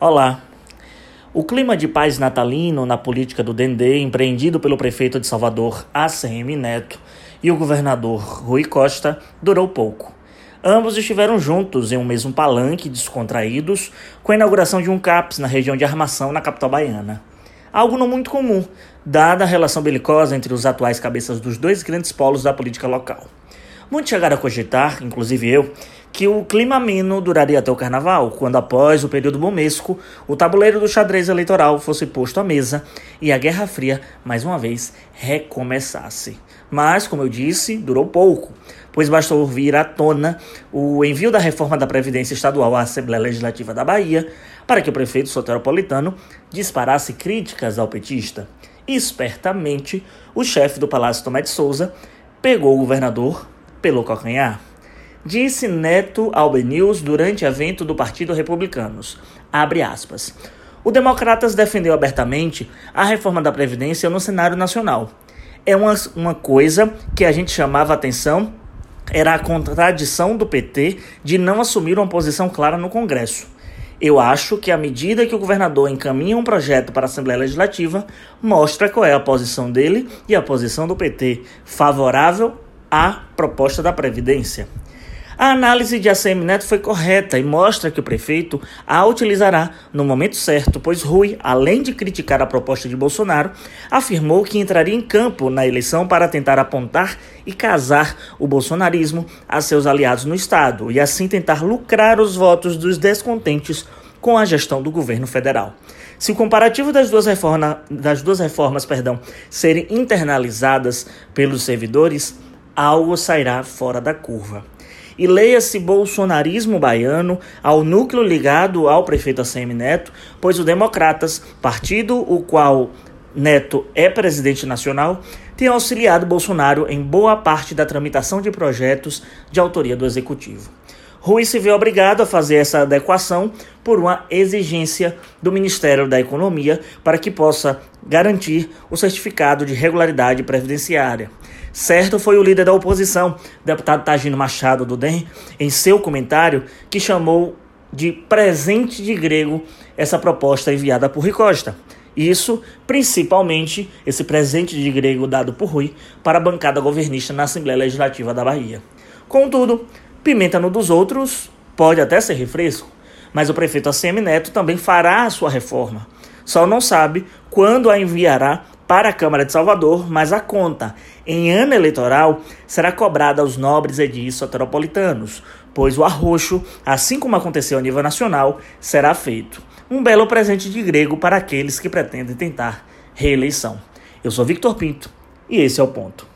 Olá. O clima de paz natalino na política do Dendê, empreendido pelo prefeito de Salvador, ACM Neto, e o governador Rui Costa, durou pouco. Ambos estiveram juntos em um mesmo palanque, descontraídos, com a inauguração de um CAPS na região de Armação, na capital baiana. Algo não muito comum, dada a relação belicosa entre os atuais cabeças dos dois grandes polos da política local. Muitos chegaram a cogitar, inclusive eu, que o clima ameno duraria até o carnaval, quando após o período bomesco, o tabuleiro do xadrez eleitoral fosse posto à mesa e a Guerra Fria, mais uma vez, recomeçasse. Mas, como eu disse, durou pouco, pois bastou vir à tona o envio da reforma da Previdência Estadual à Assembleia Legislativa da Bahia para que o prefeito soteropolitano disparasse críticas ao petista. Espertamente, o chefe do Palácio Tomé de Souza pegou o governador pelo calcanhar. Disse Neto News durante evento do Partido Republicanos. Abre aspas. O Democratas defendeu abertamente a reforma da Previdência no cenário nacional. É uma, uma coisa que a gente chamava atenção, era a contradição do PT de não assumir uma posição clara no Congresso. Eu acho que à medida que o governador encaminha um projeto para a Assembleia Legislativa, mostra qual é a posição dele e a posição do PT, favorável a proposta da Previdência. A análise de ACM Neto foi correta e mostra que o prefeito a utilizará no momento certo, pois Rui, além de criticar a proposta de Bolsonaro, afirmou que entraria em campo na eleição para tentar apontar e casar o bolsonarismo a seus aliados no Estado e assim tentar lucrar os votos dos descontentes com a gestão do governo federal. Se o comparativo das duas, reforma, das duas reformas perdão, serem internalizadas pelos servidores, algo sairá fora da curva. E leia-se bolsonarismo baiano ao núcleo ligado ao prefeito ACM Neto, pois o Democratas, partido o qual Neto é presidente nacional, tem auxiliado Bolsonaro em boa parte da tramitação de projetos de autoria do executivo. Rui se vê obrigado a fazer essa adequação por uma exigência do Ministério da Economia para que possa garantir o certificado de regularidade previdenciária. Certo foi o líder da oposição, deputado Tagino Machado do DEM, em seu comentário, que chamou de presente de grego essa proposta enviada por Rui Costa. Isso, principalmente, esse presente de grego dado por Rui para a bancada governista na Assembleia Legislativa da Bahia. Contudo, pimenta no dos outros pode até ser refresco, mas o prefeito ACM Neto também fará a sua reforma. Só não sabe quando a enviará para a Câmara de Salvador, mas a conta, em ano eleitoral, será cobrada aos nobres edis soteropolitanos, pois o arroxo, assim como aconteceu a nível nacional, será feito. Um belo presente de grego para aqueles que pretendem tentar reeleição. Eu sou Victor Pinto e esse é o ponto.